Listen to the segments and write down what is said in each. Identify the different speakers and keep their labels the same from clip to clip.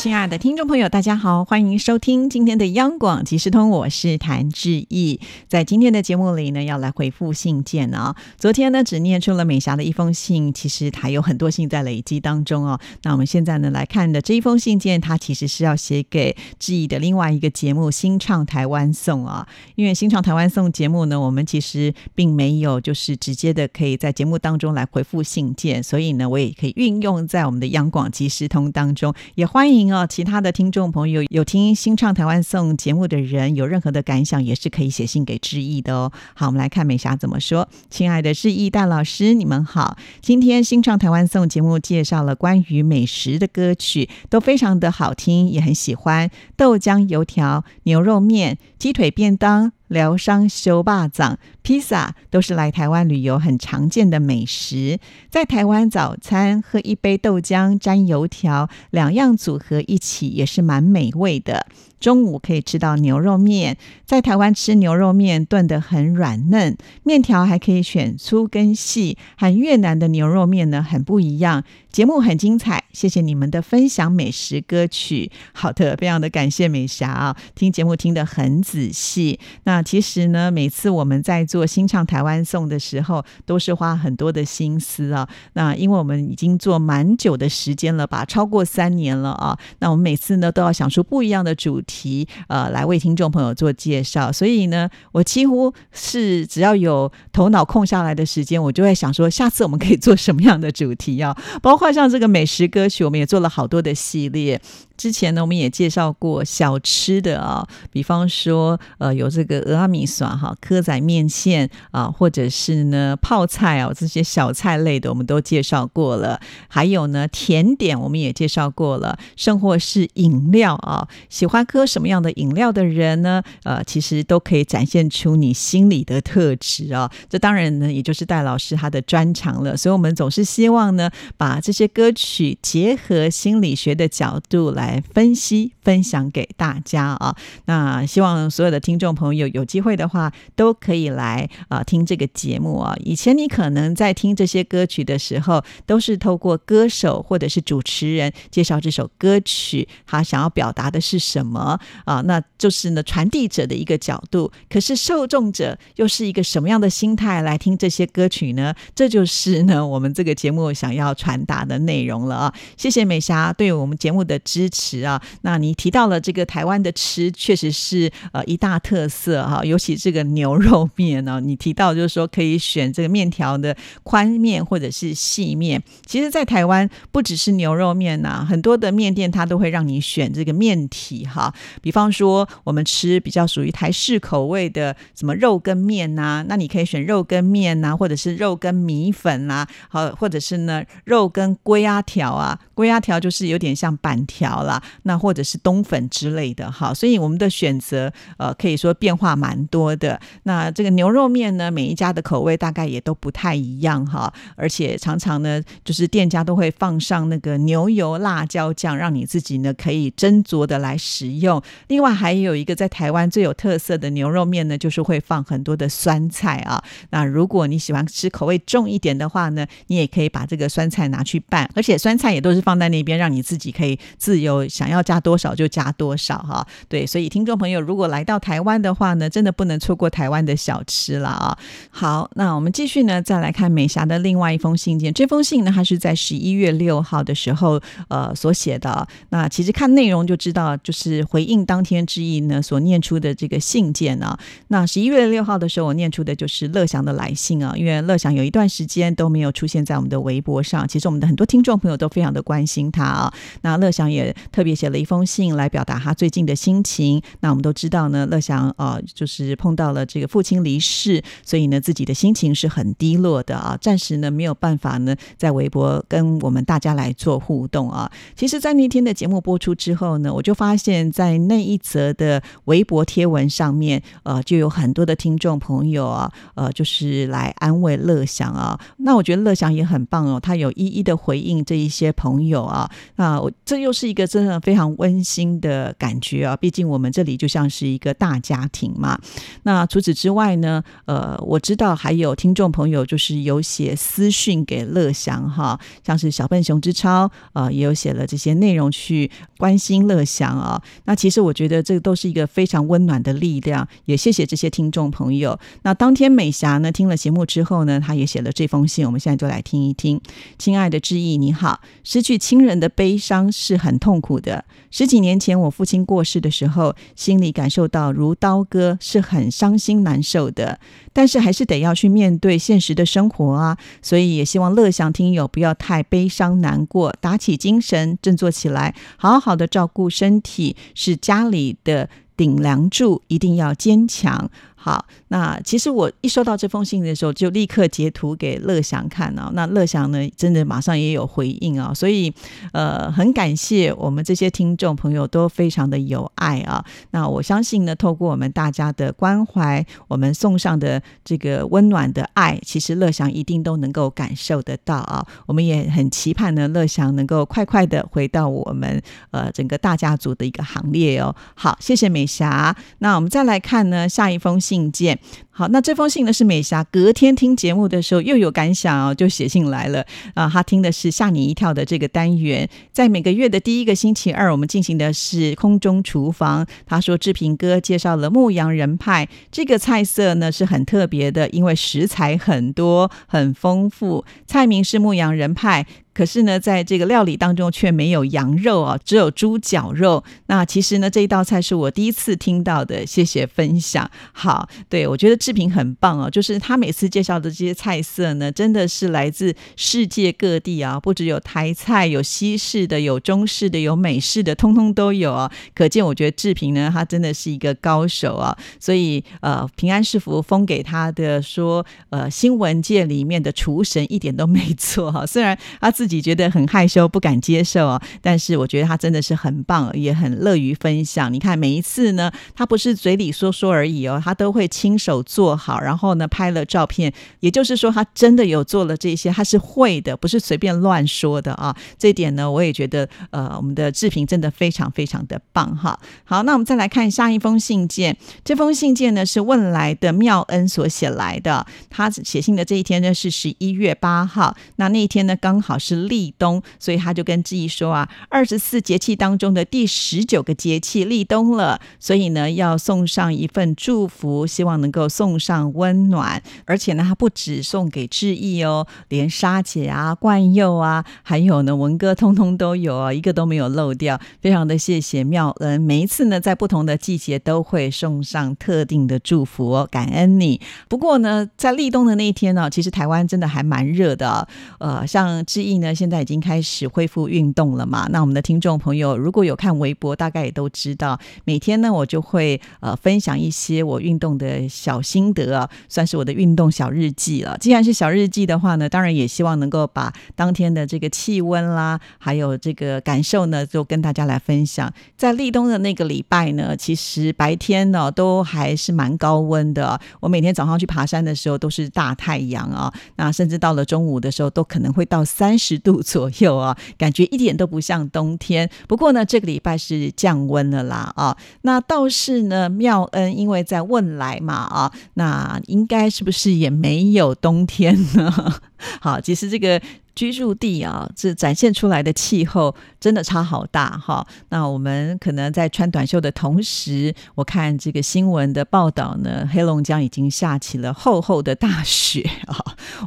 Speaker 1: 亲爱的听众朋友，大家好，欢迎收听今天的央广即时通，我是谭志毅。在今天的节目里呢，要来回复信件啊。昨天呢，只念出了美霞的一封信，其实还有很多信在累积当中哦。那我们现在呢来看的这一封信件，它其实是要写给志毅的另外一个节目《新唱台湾颂》啊。因为《新唱台湾颂》节目呢，我们其实并没有就是直接的可以在节目当中来回复信件，所以呢，我也可以运用在我们的央广即时通当中，也欢迎。哦，其他的听众朋友有听新唱台湾颂节目的人，有任何的感想，也是可以写信给志毅的哦。好，我们来看美霞怎么说。亲爱的志毅大老师，你们好。今天新唱台湾颂节目介绍了关于美食的歌曲，都非常的好听，也很喜欢。豆浆油条、牛肉面、鸡腿便当。疗伤修霸掌、披萨都是来台湾旅游很常见的美食。在台湾早餐喝一杯豆浆沾油条，两样组合一起也是蛮美味的。中午可以吃到牛肉面，在台湾吃牛肉面炖得很软嫩，面条还可以选粗跟细，和越南的牛肉面呢很不一样。节目很精彩，谢谢你们的分享美食歌曲。好的，非常的感谢美霞啊，听节目听得很仔细。那其实呢，每次我们在做新唱台湾颂的时候，都是花很多的心思啊。那因为我们已经做蛮久的时间了吧，超过三年了啊。那我们每次呢都要想出不一样的主题，呃，来为听众朋友做介绍。所以呢，我几乎是只要有头脑空下来的时间，我就会想说，下次我们可以做什么样的主题啊？包括像这个美食歌歌曲，我们也做了好多的系列。之前呢，我们也介绍过小吃的啊，比方说，呃，有这个俄阿米耍哈、蚵仔面线啊，或者是呢泡菜啊，这些小菜类的，我们都介绍过了。还有呢，甜点我们也介绍过了，甚或是饮料啊，喜欢喝什么样的饮料的人呢？呃，其实都可以展现出你心里的特质啊。这当然呢，也就是戴老师他的专长了。所以，我们总是希望呢，把这些歌曲结合心理学的角度来。分析分享给大家啊！那希望所有的听众朋友有机会的话，都可以来啊听这个节目啊。以前你可能在听这些歌曲的时候，都是透过歌手或者是主持人介绍这首歌曲，他想要表达的是什么啊？那就是呢传递者的一个角度。可是受众者又是一个什么样的心态来听这些歌曲呢？这就是呢我们这个节目想要传达的内容了啊！谢谢美霞对我们节目的支持。啊，那你提到了这个台湾的吃，确实是呃一大特色哈，尤其这个牛肉面呢，你提到就是说可以选这个面条的宽面或者是细面。其实，在台湾不只是牛肉面呐，很多的面店它都会让你选这个面体哈。比方说，我们吃比较属于台式口味的什么肉羹面呐，那你可以选肉羹面呐，或者是肉羹米粉啦，好，或者是呢肉羹龟啊条啊，龟鸭条就是有点像板条了。那或者是冬粉之类的哈，所以我们的选择呃可以说变化蛮多的。那这个牛肉面呢，每一家的口味大概也都不太一样哈，而且常常呢，就是店家都会放上那个牛油辣椒酱，让你自己呢可以斟酌的来食用。另外还有一个在台湾最有特色的牛肉面呢，就是会放很多的酸菜啊。那如果你喜欢吃口味重一点的话呢，你也可以把这个酸菜拿去拌，而且酸菜也都是放在那边，让你自己可以自由。想要加多少就加多少哈，对，所以听众朋友如果来到台湾的话呢，真的不能错过台湾的小吃了啊。好，那我们继续呢，再来看美霞的另外一封信件。这封信呢，它是在十一月六号的时候呃所写的。那其实看内容就知道，就是回应当天之意呢所念出的这个信件啊。那十一月六号的时候，我念出的就是乐祥的来信啊，因为乐祥有一段时间都没有出现在我们的微博上，其实我们的很多听众朋友都非常的关心他啊。那乐祥也。特别写了一封信。来表达他最近的心情。那我们都知道呢，乐祥啊，就是碰到了这个父亲离世，所以呢，自己的心情是很低落的啊，暂时呢没有办法呢，在微博跟我们大家来做互动啊。其实，在那天的节目播出之后呢，我就发现，在那一则的微博贴文上面，呃，就有很多的听众朋友啊，呃，就是来安慰乐祥啊。那我觉得乐祥也很棒哦，他有一一的回应这一些朋友啊。那我这又是一个真的非常温馨的感觉啊！毕竟我们这里就像是一个大家庭嘛。那除此之外呢，呃，我知道还有听众朋友就是有写私讯给乐祥哈，像是小笨熊之超呃，也有写了这些内容去关心乐祥啊。那其实我觉得这都是一个非常温暖的力量，也谢谢这些听众朋友。那当天美霞呢听了节目之后呢，她也写了这封信，我们现在就来听一听。亲爱的志毅，你好，失去亲人的悲伤是很痛苦的。十几年前我父亲过世的时候，心里感受到如刀割，是很伤心难受的。但是还是得要去面对现实的生活啊，所以也希望乐享听友不要太悲伤难过，打起精神，振作起来，好好的照顾身体，是家里的顶梁柱，一定要坚强。好，那其实我一收到这封信的时候，就立刻截图给乐祥看啊。那乐祥呢，真的马上也有回应啊。所以，呃，很感谢我们这些听众朋友都非常的有爱啊。那我相信呢，透过我们大家的关怀，我们送上的这个温暖的爱，其实乐祥一定都能够感受得到啊。我们也很期盼呢，乐祥能够快快的回到我们呃整个大家族的一个行列哦。好，谢谢美霞。那我们再来看呢，下一封信。信件好，那这封信呢是美霞隔天听节目的时候又有感想哦，就写信来了啊。她听的是吓你一跳的这个单元，在每个月的第一个星期二，我们进行的是空中厨房。他说志平哥介绍了牧羊人派这个菜色呢是很特别的，因为食材很多很丰富，菜名是牧羊人派。可是呢，在这个料理当中却没有羊肉啊，只有猪脚肉。那其实呢，这一道菜是我第一次听到的。谢谢分享。好，对我觉得志平很棒哦，就是他每次介绍的这些菜色呢，真的是来自世界各地啊，不只有台菜，有西式的，有中式的，有美式的，通通都有啊。可见我觉得志平呢，他真的是一个高手啊。所以呃，平安是福封给他的说，呃，新闻界里面的厨神一点都没错哈。虽然他。自己自己觉得很害羞，不敢接受哦。但是我觉得他真的是很棒，也很乐于分享。你看每一次呢，他不是嘴里说说而已哦，他都会亲手做好，然后呢拍了照片。也就是说，他真的有做了这些，他是会的，不是随便乱说的啊。这点呢，我也觉得呃，我们的志平真的非常非常的棒哈。好，那我们再来看下一封信件。这封信件呢是问来的妙恩所写来的。他写信的这一天呢是十一月八号，那那一天呢刚好是。是立冬，所以他就跟志毅说啊，二十四节气当中的第十九个节气立冬了，所以呢要送上一份祝福，希望能够送上温暖。而且呢，他不止送给志毅哦，连沙姐啊、冠佑啊，还有呢文哥，通通都有哦，一个都没有漏掉。非常的谢谢妙恩，每一次呢在不同的季节都会送上特定的祝福哦，感恩你。不过呢，在立冬的那一天呢，其实台湾真的还蛮热的，呃，像志毅。呢，现在已经开始恢复运动了嘛？那我们的听众朋友如果有看微博，大概也都知道，每天呢我就会呃分享一些我运动的小心得啊，算是我的运动小日记了。既然是小日记的话呢，当然也希望能够把当天的这个气温啦，还有这个感受呢，就跟大家来分享。在立冬的那个礼拜呢，其实白天呢都还是蛮高温的。我每天早上去爬山的时候都是大太阳啊，那甚至到了中午的时候都可能会到三十。十度左右啊，感觉一点都不像冬天。不过呢，这个礼拜是降温了啦啊。那倒是呢，妙恩因为在问来嘛啊，那应该是不是也没有冬天呢？好，其实这个。居住地啊，这展现出来的气候真的差好大哈。那我们可能在穿短袖的同时，我看这个新闻的报道呢，黑龙江已经下起了厚厚的大雪啊，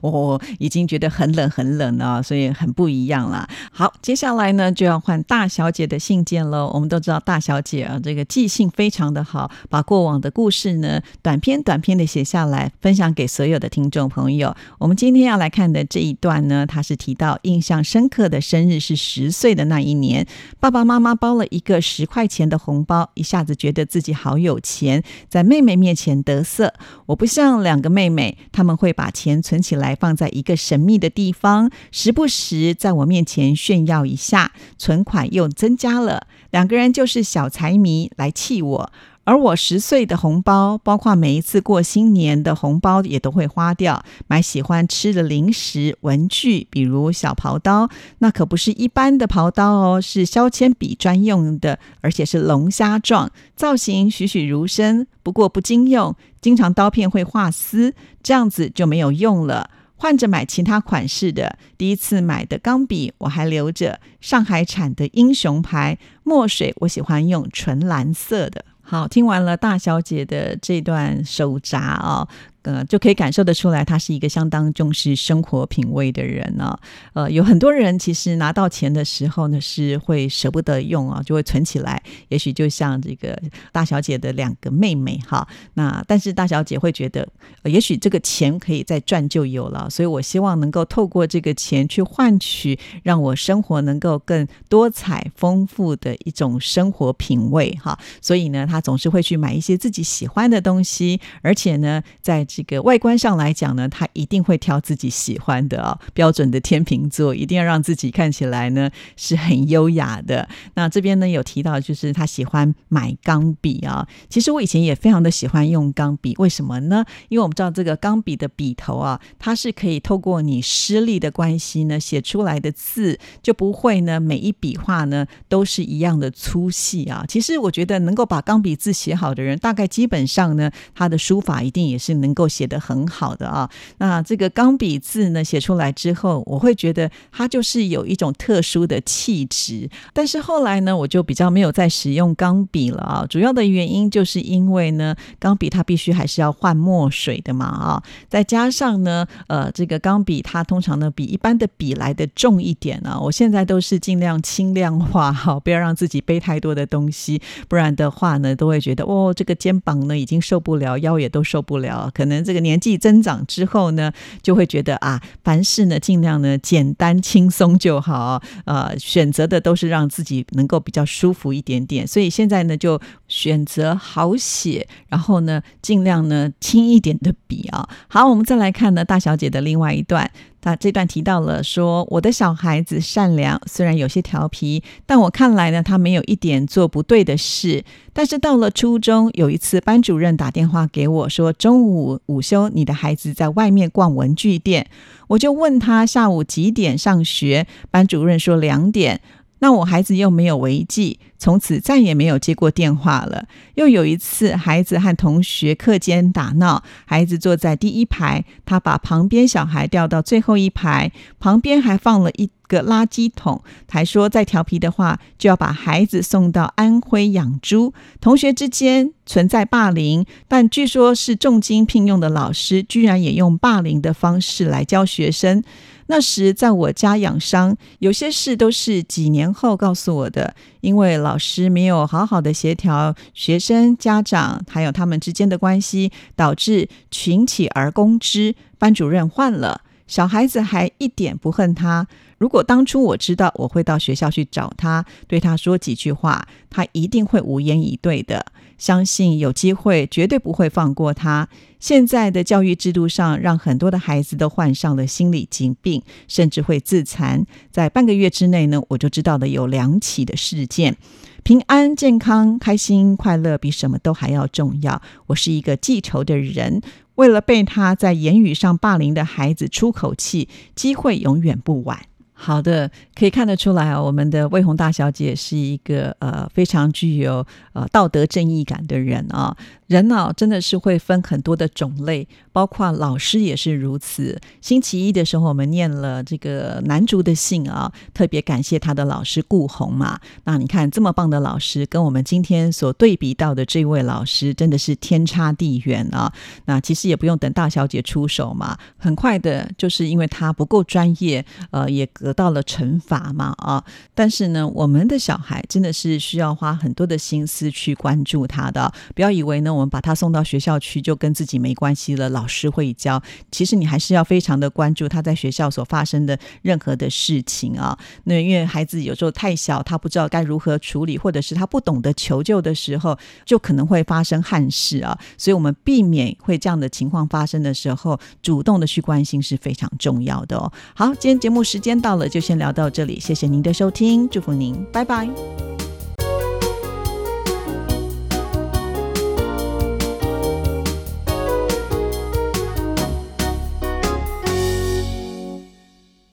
Speaker 1: 我已经觉得很冷很冷了，所以很不一样了。好，接下来呢就要换大小姐的信件喽。我们都知道大小姐啊，这个记性非常的好，把过往的故事呢短篇短篇的写下来，分享给所有的听众朋友。我们今天要来看。看的这一段呢，他是提到印象深刻的生日是十岁的那一年，爸爸妈妈包了一个十块钱的红包，一下子觉得自己好有钱，在妹妹面前得瑟。我不像两个妹妹，他们会把钱存起来放在一个神秘的地方，时不时在我面前炫耀一下，存款又增加了。两个人就是小财迷来气我。而我十岁的红包，包括每一次过新年的红包，也都会花掉，买喜欢吃的零食、文具，比如小刨刀，那可不是一般的刨刀哦，是削铅笔专用的，而且是龙虾状，造型栩栩如生。不过不经用，经常刀片会划丝，这样子就没有用了。换着买其他款式的，第一次买的钢笔我还留着，上海产的英雄牌墨水，我喜欢用纯蓝色的。好，听完了大小姐的这段手札啊。呃，就可以感受得出来，他是一个相当重视生活品味的人呢。呃，有很多人其实拿到钱的时候呢，是会舍不得用啊，就会存起来。也许就像这个大小姐的两个妹妹哈，那但是大小姐会觉得，也许这个钱可以再赚就有了，所以我希望能够透过这个钱去换取，让我生活能够更多彩丰富的一种生活品味哈。所以呢，她总是会去买一些自己喜欢的东西，而且呢，在这个外观上来讲呢，他一定会挑自己喜欢的啊，标准的天秤座，一定要让自己看起来呢是很优雅的。那这边呢有提到，就是他喜欢买钢笔啊。其实我以前也非常的喜欢用钢笔，为什么呢？因为我们知道这个钢笔的笔头啊，它是可以透过你施力的关系呢，写出来的字就不会呢每一笔画呢都是一样的粗细啊。其实我觉得能够把钢笔字写好的人，大概基本上呢，他的书法一定也是能够。写的很好的啊，那这个钢笔字呢写出来之后，我会觉得它就是有一种特殊的气质。但是后来呢，我就比较没有再使用钢笔了啊。主要的原因就是因为呢，钢笔它必须还是要换墨水的嘛啊，再加上呢，呃，这个钢笔它通常呢比一般的笔来的重一点啊。我现在都是尽量轻量化哈，不要让自己背太多的东西，不然的话呢，都会觉得哦，这个肩膀呢已经受不了，腰也都受不了，可能。这个年纪增长之后呢，就会觉得啊，凡事呢尽量呢简单轻松就好，呃，选择的都是让自己能够比较舒服一点点。所以现在呢，就选择好写，然后呢尽量呢轻一点的笔啊。好，我们再来看呢大小姐的另外一段。那这段提到了说，我的小孩子善良，虽然有些调皮，但我看来呢，他没有一点做不对的事。但是到了初中，有一次班主任打电话给我说，中午午休，你的孩子在外面逛文具店。我就问他下午几点上学，班主任说两点。那我孩子又没有违纪，从此再也没有接过电话了。又有一次，孩子和同学课间打闹，孩子坐在第一排，他把旁边小孩调到最后一排，旁边还放了一个垃圾桶，还说再调皮的话就要把孩子送到安徽养猪。同学之间存在霸凌，但据说是重金聘用的老师，居然也用霸凌的方式来教学生。那时在我家养伤，有些事都是几年后告诉我的，因为老师没有好好的协调学生、家长还有他们之间的关系，导致群起而攻之。班主任换了，小孩子还一点不恨他。如果当初我知道我会到学校去找他，对他说几句话，他一定会无言以对的。相信有机会绝对不会放过他。现在的教育制度上，让很多的孩子都患上了心理疾病，甚至会自残。在半个月之内呢，我就知道了有两起的事件。平安、健康、开心、快乐比什么都还要重要。我是一个记仇的人，为了被他在言语上霸凌的孩子出口气，机会永远不晚。好的，可以看得出来啊，我们的魏红大小姐是一个呃非常具有呃道德正义感的人啊。人脑真的是会分很多的种类，包括老师也是如此。星期一的时候，我们念了这个男主的信啊，特别感谢他的老师顾红嘛。那你看这么棒的老师，跟我们今天所对比到的这位老师，真的是天差地远啊。那其实也不用等大小姐出手嘛，很快的，就是因为他不够专业，呃，也隔到了惩罚嘛啊。但是呢，我们的小孩真的是需要花很多的心思去关注他的，不要以为呢，我们把他送到学校去就跟自己没关系了，老师会教。其实你还是要非常的关注他在学校所发生的任何的事情啊。那因为孩子有时候太小，他不知道该如何处理，或者是他不懂得求救的时候，就可能会发生憾事啊。所以我们避免会这样的情况发生的时候，主动的去关心是非常重要的哦。好，今天节目时间到好了，就先聊到这里，谢谢您的收听，祝福您，拜拜。